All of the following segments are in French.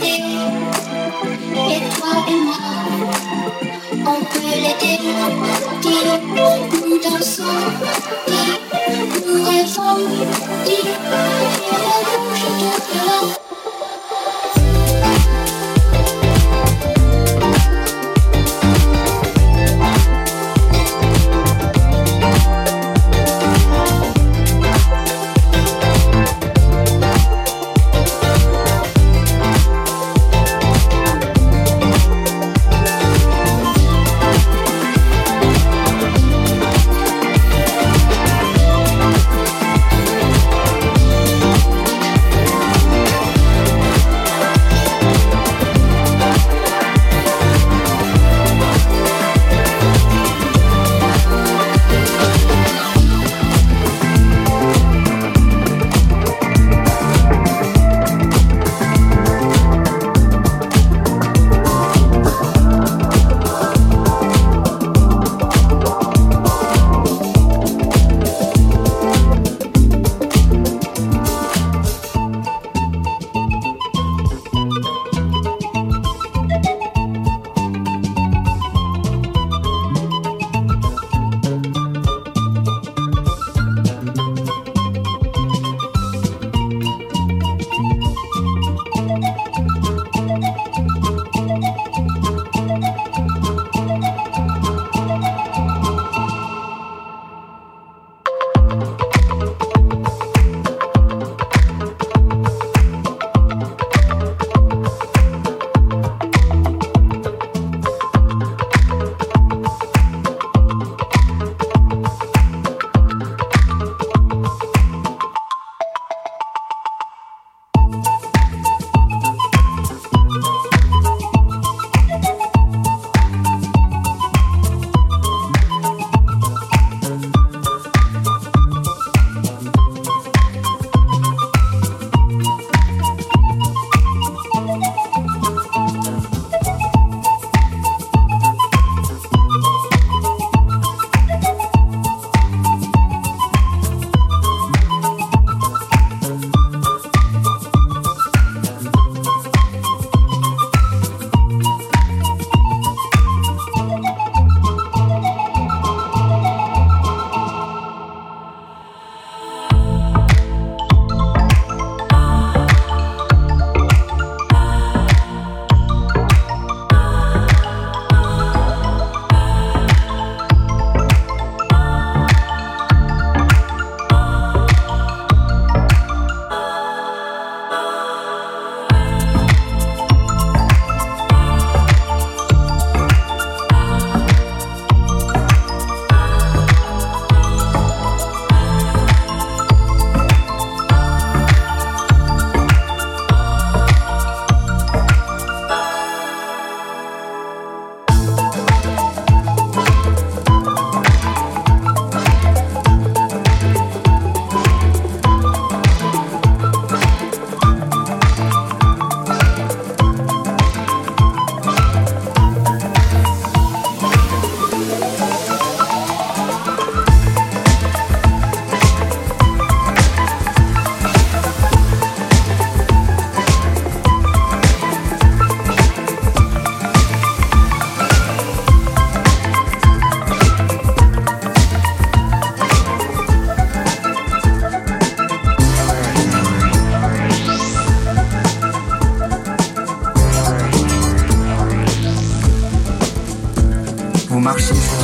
Dis, nous rêvons, dis, la bouche de violon.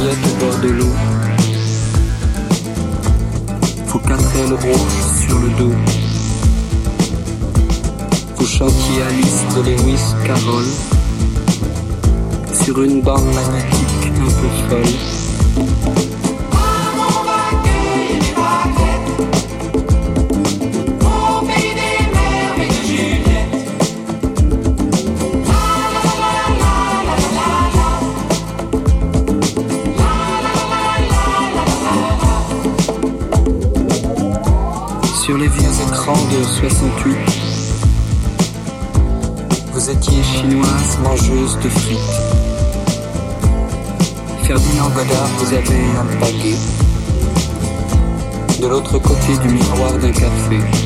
serviette au bord de l'eau. Faut quatre rouges sur le dos. Faut à Alice de Lewis Carroll. Sur une bande magnétique un peu folle Vous étiez chinoise mangeuse de frites. Ferdinand Godard vous avez un baguet. De l'autre côté du miroir d'un café.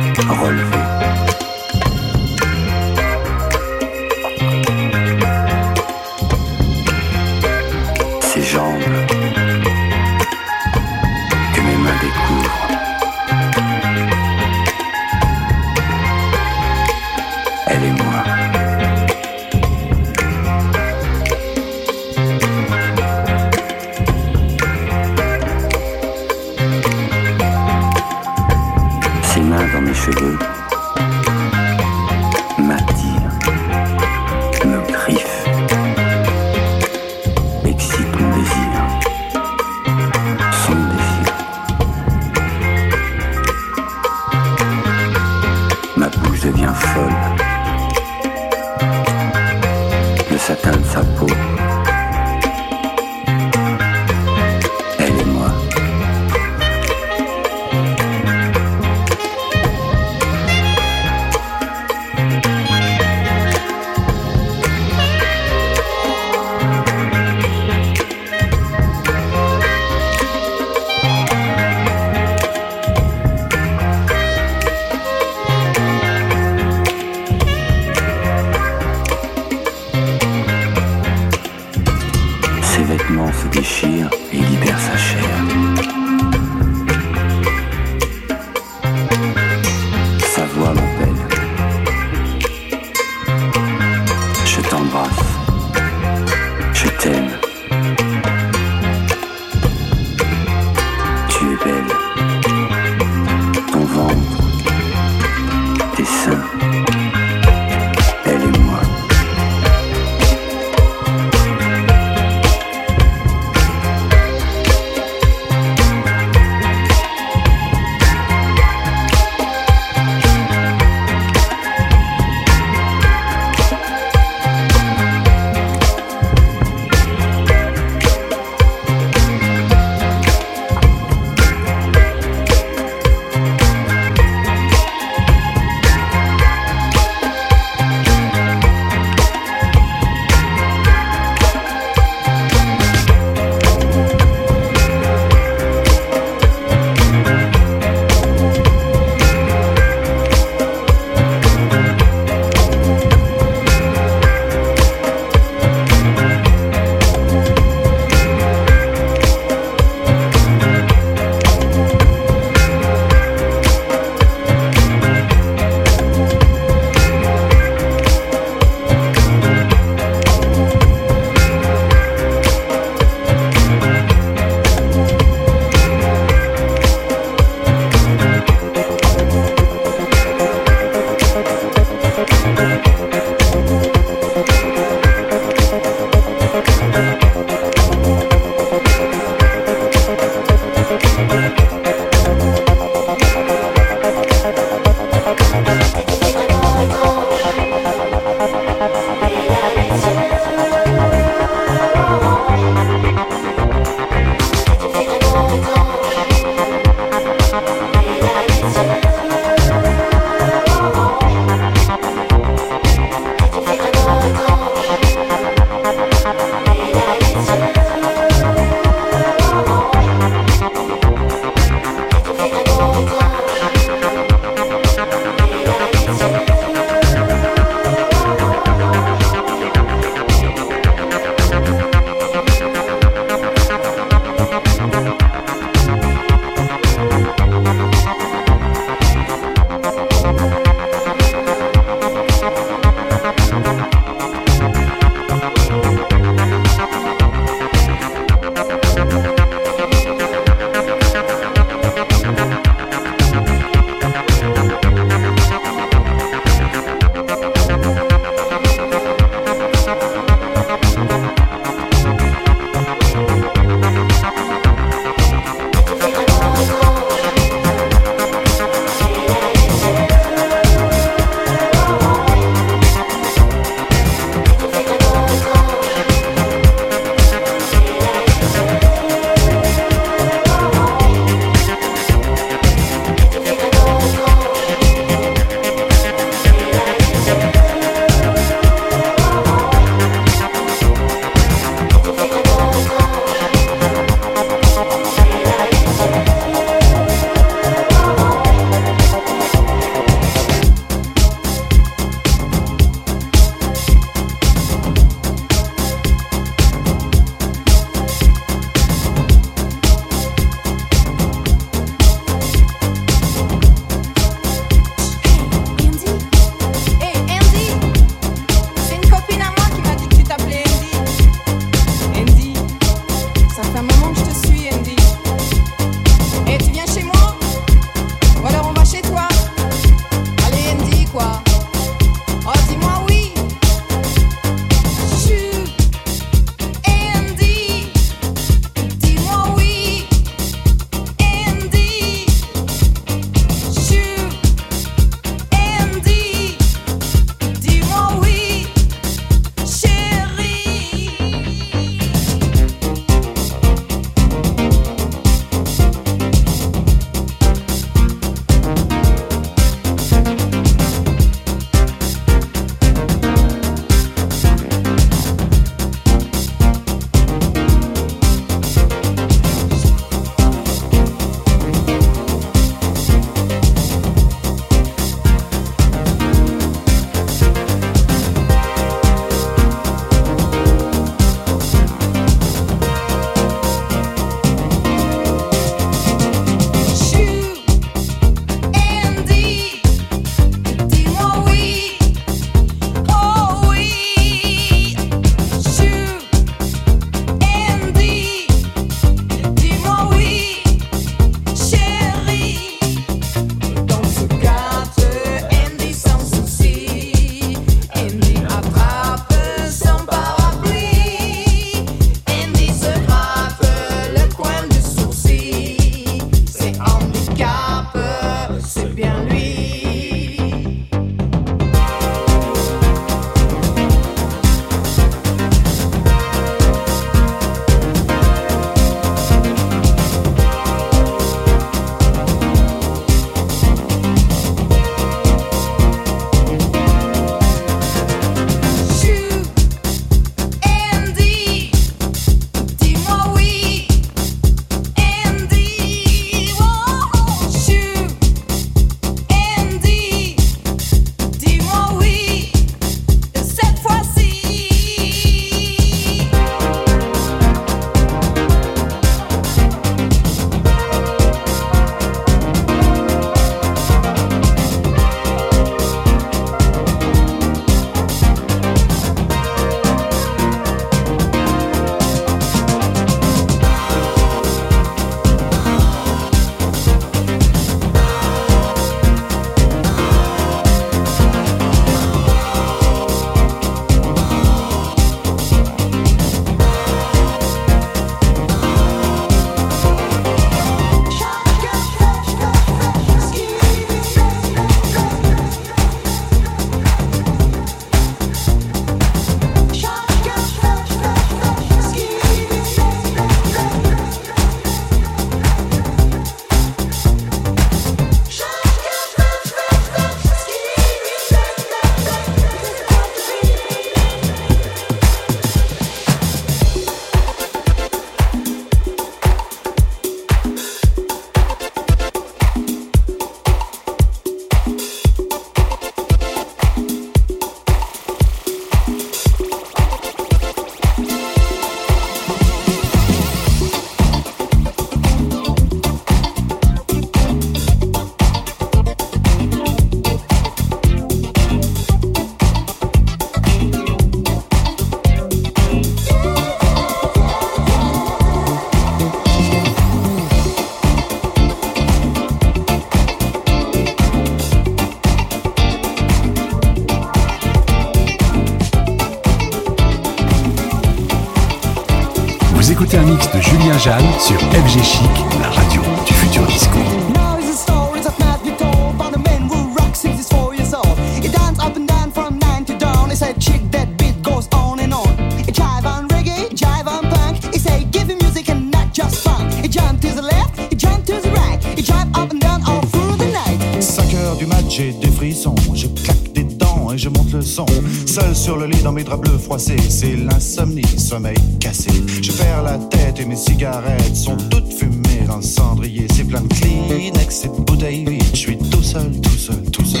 Down all through the night. 5 heures du match, j'ai des frissons. Je claque des dents et je monte le son. Seul sur le lit dans mes draps bleus froissés, c'est l'insomnie, sommeil cassé. Je perds la et mes cigarettes sont toutes fumées dans le cendrier. C'est plein de Kleenex et de bouteilles vides. Je suis tout seul, tout seul, tout seul.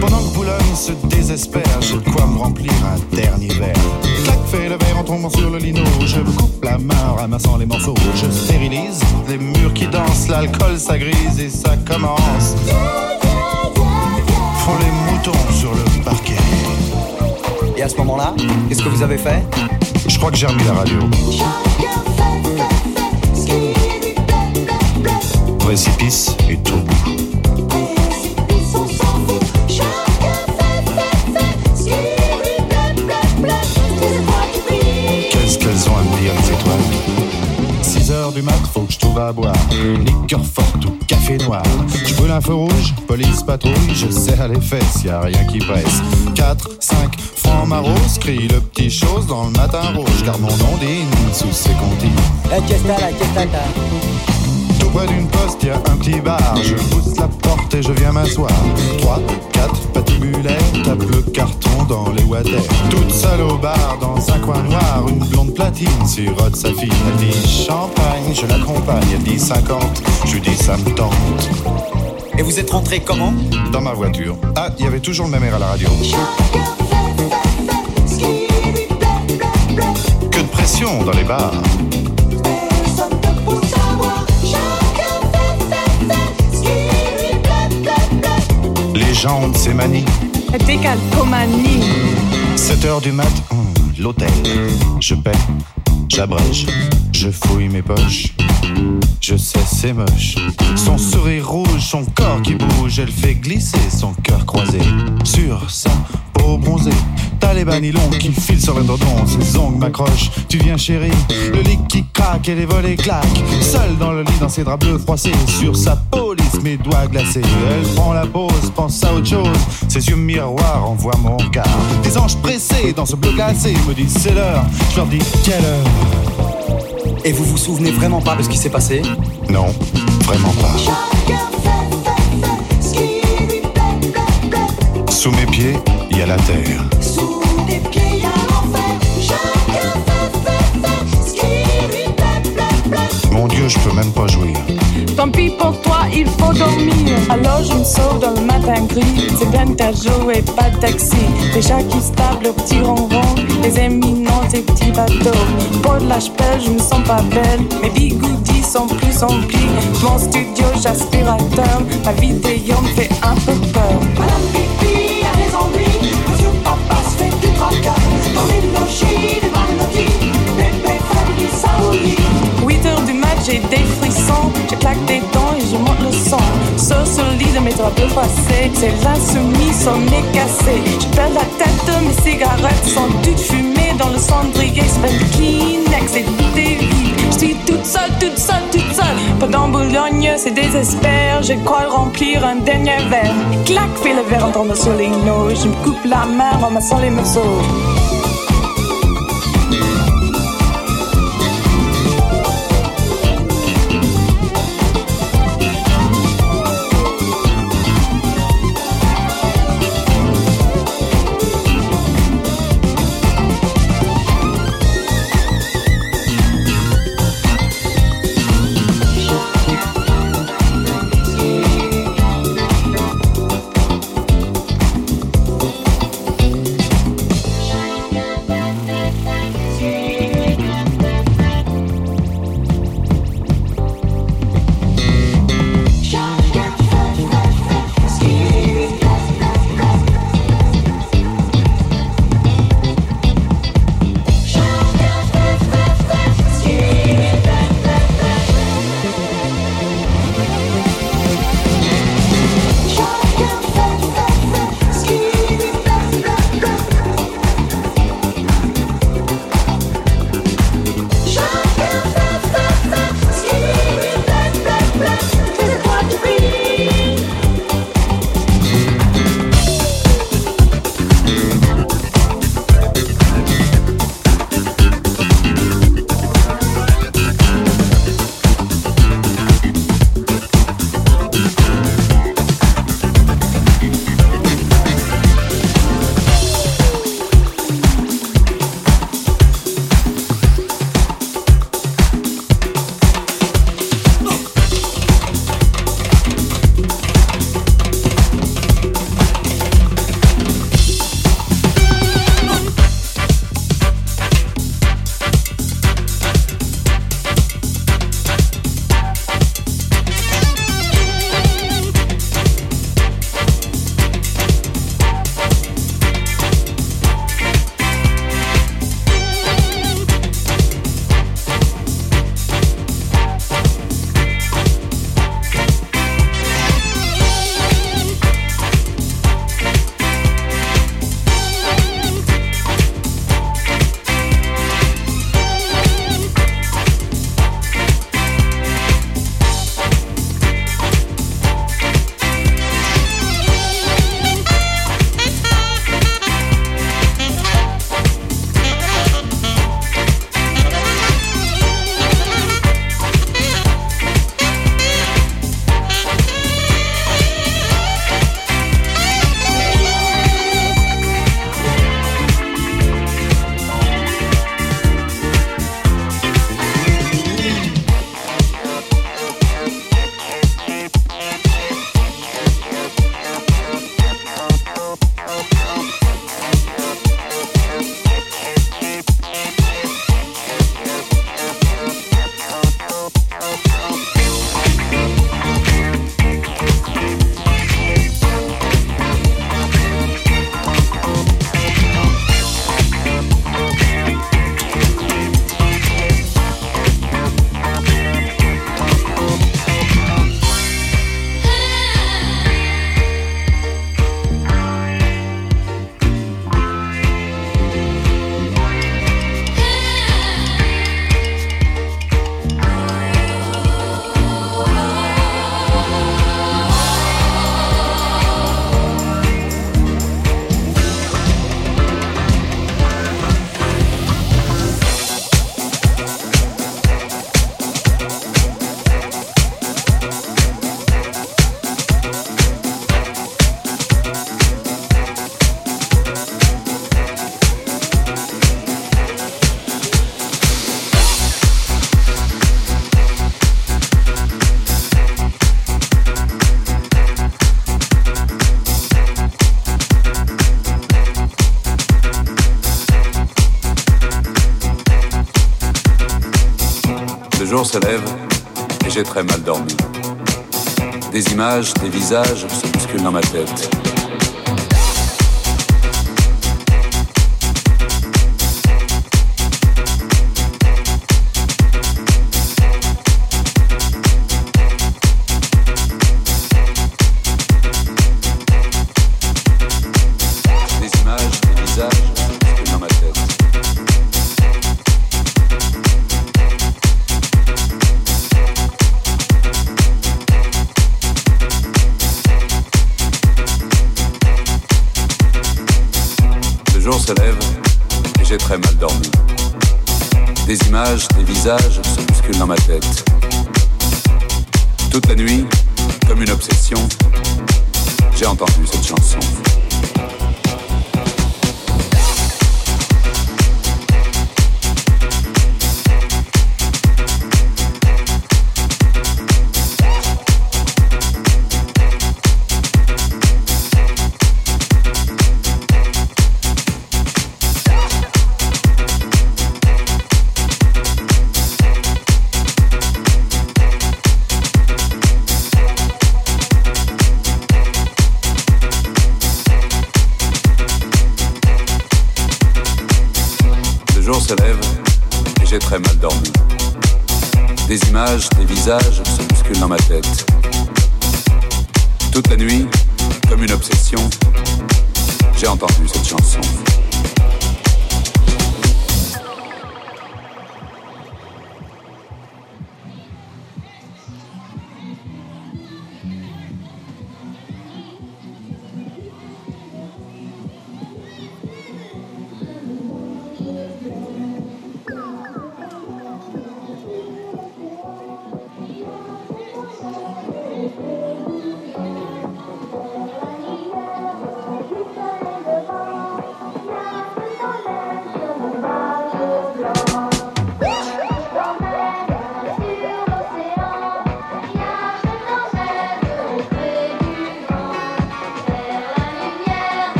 Pendant que Boulogne se désespère, j'ai de quoi me remplir un dernier verre. Clac, fait le verre en tombant sur le lino. Je coupe la main en ramassant les morceaux. Je stérilise les murs qui dansent, l'alcool ça grise et ça commence. Font les moutons sur le parquet. Et à ce moment-là, qu'est-ce que vous avez fait? Je crois que j'ai remis la radio. Précipice et tout. Qu'est-ce qu'elles ont à me dire, les étoiles? 6 heures du mat, faut que je trouve à boire. Liqueur forte ou café noir. Je brûle un feu rouge, police patrouille, je serre les fesses, y a rien qui presse. 4, 5, francs maros, crie le petit chose dans le matin rouge, car mon nom sous ses comptines. La Tout près d'une poste, y a un petit bar. Je pousse la porte et je viens m'asseoir. 3, 4, patibulaire, tape le carton dans les water. Toute seule au bar, dans un coin noir, une blonde platine sirote sa fille. Elle dit champagne, je l'accompagne. Elle dit 50, je dis ça me tente. Et vous êtes rentré comment? Dans ma voiture. Ah, il y avait toujours le même air à la radio. Que de pression dans les bars. Les gens ont de ces manies. Décalcomanie. 7 heures du mat, hum, l'hôtel. Je paie, j'abrège, je fouille mes poches. Je sais, c'est moche. Son sourire rouge, son corps qui bouge, elle fait glisser son cœur croisé sur sa peau bronzée. T'as les banilons qui filent sur l'endrodon, ses ongles m'accrochent. Tu viens, chérie, le lit qui craque et les volets claquent. Seule dans le lit, dans ses draps bleus froissés, sur sa mes doigts glacés. Elle prend la pause, pense à autre chose. Ses yeux miroirs envoient mon regard. Des anges pressés dans ce bleu glacé me disent c'est l'heure. Je leur dis quelle heure? Et vous vous souvenez vraiment pas de ce qui s'est passé? Non, vraiment pas. Sous mes pieds, il y a la terre. Je peux même pas jouir. Tant pis pour toi, il faut dormir. Alors je me sauve dans le matin gris. C'est bien ta et pas de taxi. Des chats qui se tapent le petit ronron. Des éminents, des petits bateaux. Pour de la je me sens pas belle. Mes bigoudis sont plus emplis. Mon studio, j'aspirateur. Ma vidéo me fait un peu peur. Madame Pipi a raison, lui. Monsieur Papa se fait du tracas. Dans les logis, j'ai des frissons. Je claque des dents et je monte le. Sur ce lit de mes draps bleus froissés, c'est l'insoumis, son nez cassé. Je perds la tête, mes cigarettes sont toutes fumées dans le cendrier. C'est de Kleenex et de vides. Je suis toute seule, toute seule, toute seule. Pendant Boulogne, c'est désespère. Je crois remplir un dernier verre. Clac, fait le verre en tombant sur les noix. Je me coupe la main en ramassant les morceaux. Des visages se bousculent dans ma tête. Images,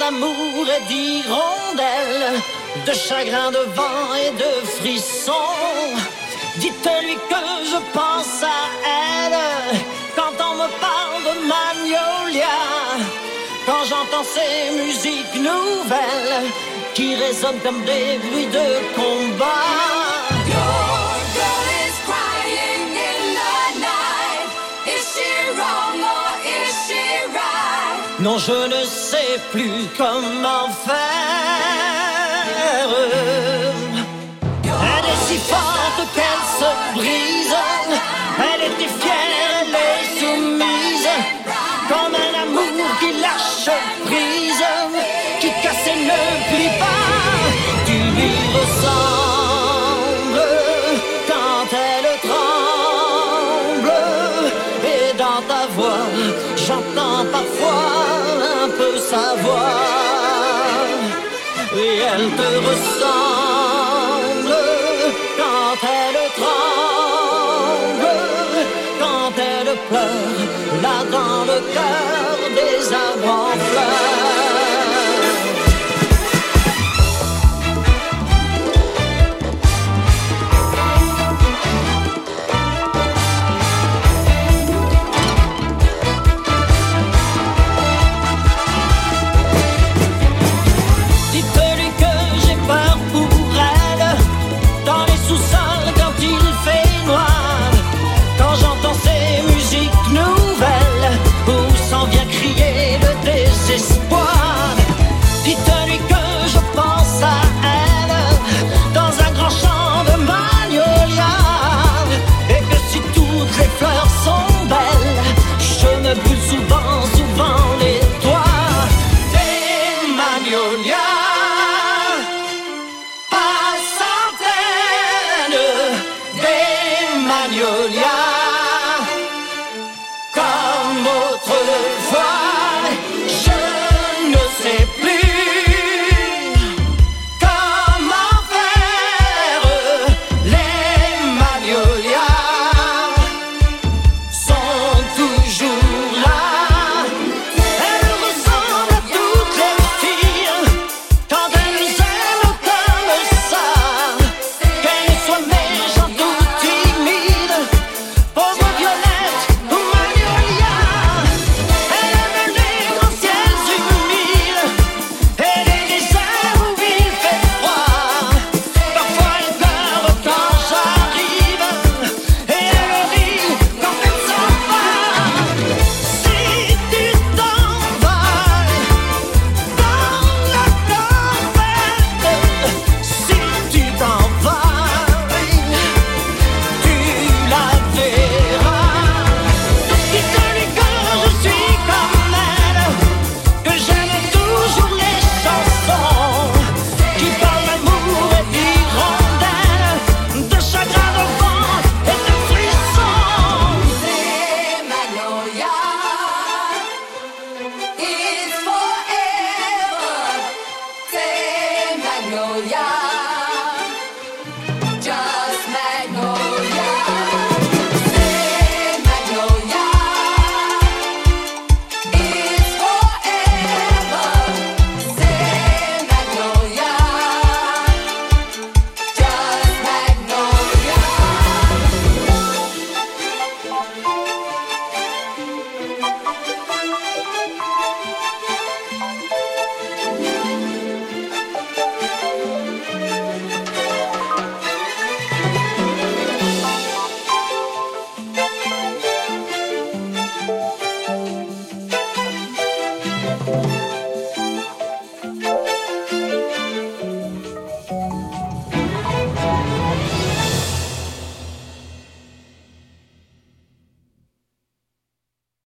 d'amour et d'hirondelles, de chagrin, de vent et de frissons. Dites-lui que je pense à elle quand on me parle de Magnolia. Quand j'entends ces musiques nouvelles qui résonnent comme des bruits de combat. Non, je ne sais plus comment faire. Elle est si forte qu'elle se brise. Elle était fière, elle est soumise. Comme un amour qui lâche prise, qui casse et ne plie pas. Tu lui ressembles quand elle tremble. Et dans ta voix, j'entends parfois un peu sa voix. Et elle te ressemble quand elle tremble, quand elle pleure, là dans le cœur des arbres en fleurs.